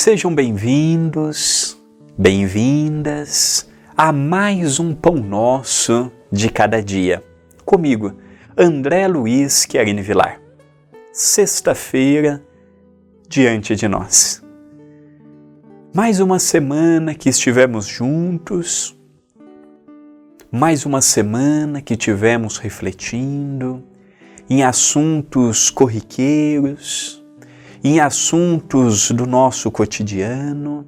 Sejam bem-vindos, bem-vindas a mais um Pão Nosso de cada dia. Comigo, André Luiz Querine Vilar. Sexta-feira, diante de nós. Mais uma semana que estivemos juntos, mais uma semana que tivemos refletindo em assuntos corriqueiros, em assuntos do nosso cotidiano.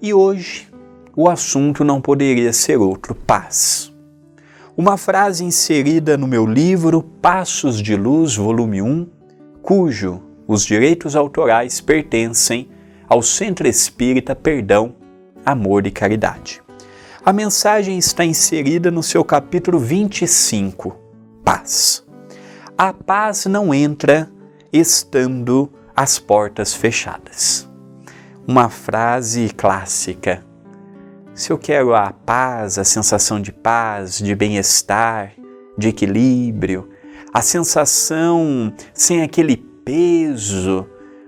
E hoje o assunto não poderia ser outro: paz. Uma frase inserida no meu livro Passos de Luz, volume 1, cujo os direitos autorais pertencem ao Centro Espírita Perdão, Amor e Caridade. A mensagem está inserida no seu capítulo 25, Paz. A paz não entra estando as portas fechadas. Uma frase clássica. Se eu quero a paz, a sensação de paz, de bem-estar, de equilíbrio, a sensação sem aquele peso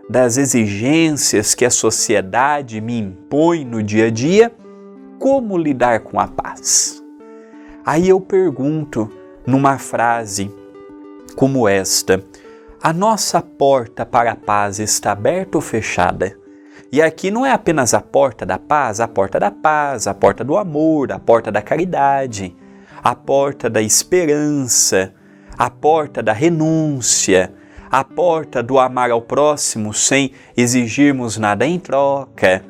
das exigências que a sociedade me impõe no dia a dia, como lidar com a paz? Aí eu pergunto, numa frase como esta: a nossa porta para a paz está aberta ou fechada? E aqui não é apenas a porta da paz, a porta da paz, a porta do amor, a porta da caridade, a porta da esperança, a porta da renúncia, a porta do amar ao próximo sem exigirmos nada em troca,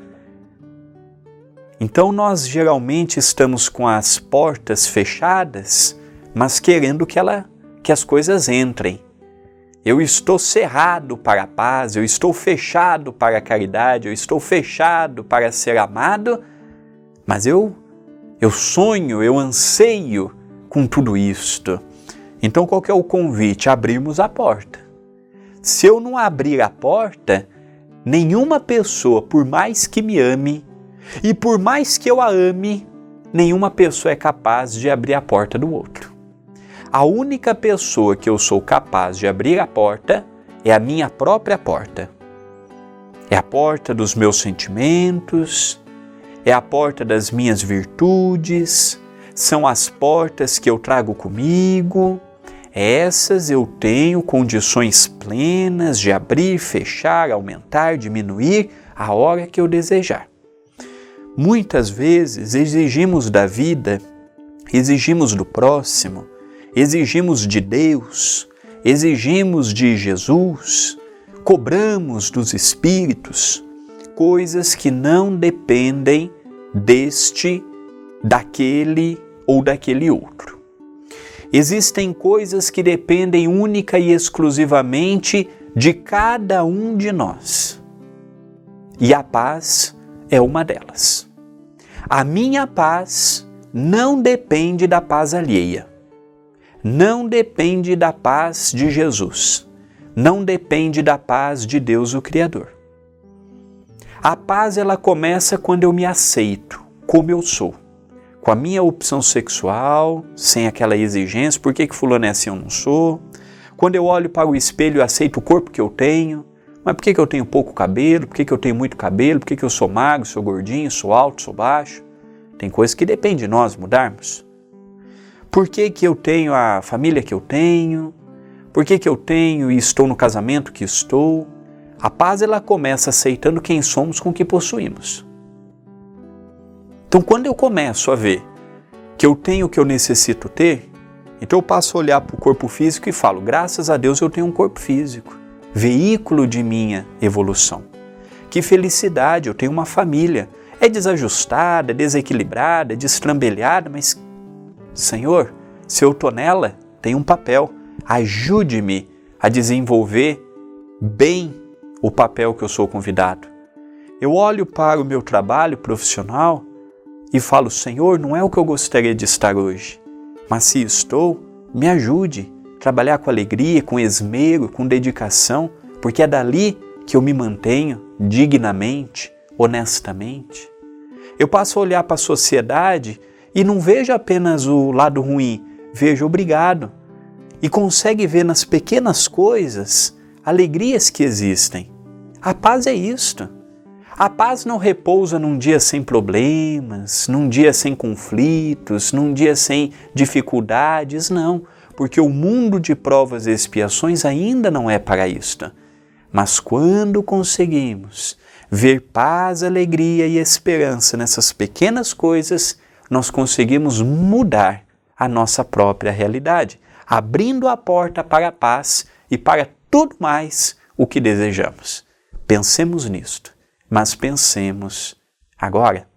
então nós geralmente estamos com as portas fechadas, mas querendo que ela que as coisas entrem. Eu estou cerrado para a paz, eu estou fechado para a caridade, eu estou fechado para ser amado, mas eu eu sonho, eu anseio com tudo isto. Então qual é o convite? Abrirmos a porta. Se eu não abrir a porta, nenhuma pessoa, por mais que me ame, e por mais que eu a ame, nenhuma pessoa é capaz de abrir a porta do outro. A única pessoa que eu sou capaz de abrir a porta é a minha própria porta. É a porta dos meus sentimentos, é a porta das minhas virtudes, são as portas que eu trago comigo. Essas eu tenho condições plenas de abrir, fechar, aumentar, diminuir a hora que eu desejar. Muitas vezes exigimos da vida, exigimos do próximo, exigimos de Deus, exigimos de Jesus, cobramos dos Espíritos coisas que não dependem deste, daquele ou daquele outro. Existem coisas que dependem única e exclusivamente de cada um de nós. E a paz é uma delas. A minha paz não depende da paz alheia. Não depende da paz de Jesus. Não depende da paz de Deus o Criador. A paz ela começa quando eu me aceito como eu sou, com a minha opção sexual, sem aquela exigência, por que, que fulano é assim eu não sou? Quando eu olho para o espelho e aceito o corpo que eu tenho, mas por que, que eu tenho pouco cabelo? Por que, que eu tenho muito cabelo? Por que, que eu sou magro, sou gordinho, sou alto, sou baixo? Tem coisas que dependem de nós mudarmos. Por que, que eu tenho a família que eu tenho? Por que, que eu tenho e estou no casamento que estou? A paz ela começa aceitando quem somos com o que possuímos. Então, quando eu começo a ver que eu tenho o que eu necessito ter, então eu passo a olhar para o corpo físico e falo: graças a Deus eu tenho um corpo físico veículo de minha evolução. Que felicidade, eu tenho uma família. É desajustada, é desequilibrada, é destrambelhada, mas, Senhor, se eu estou nela, tem um papel. Ajude-me a desenvolver bem o papel que eu sou convidado. Eu olho para o meu trabalho profissional e falo: Senhor, não é o que eu gostaria de estar hoje, mas se estou, me ajude trabalhar com alegria, com esmero, com dedicação, porque é dali que eu me mantenho dignamente, honestamente. Eu passo a olhar para a sociedade e não vejo apenas o lado ruim, vejo obrigado. E consegue ver nas pequenas coisas alegrias que existem. A paz é isto. A paz não repousa num dia sem problemas, num dia sem conflitos, num dia sem dificuldades, não, porque o mundo de provas e expiações ainda não é para isto. Mas quando conseguimos ver paz, alegria e esperança nessas pequenas coisas, nós conseguimos mudar a nossa própria realidade, abrindo a porta para a paz e para tudo mais o que desejamos. Pensemos nisto, mas pensemos agora.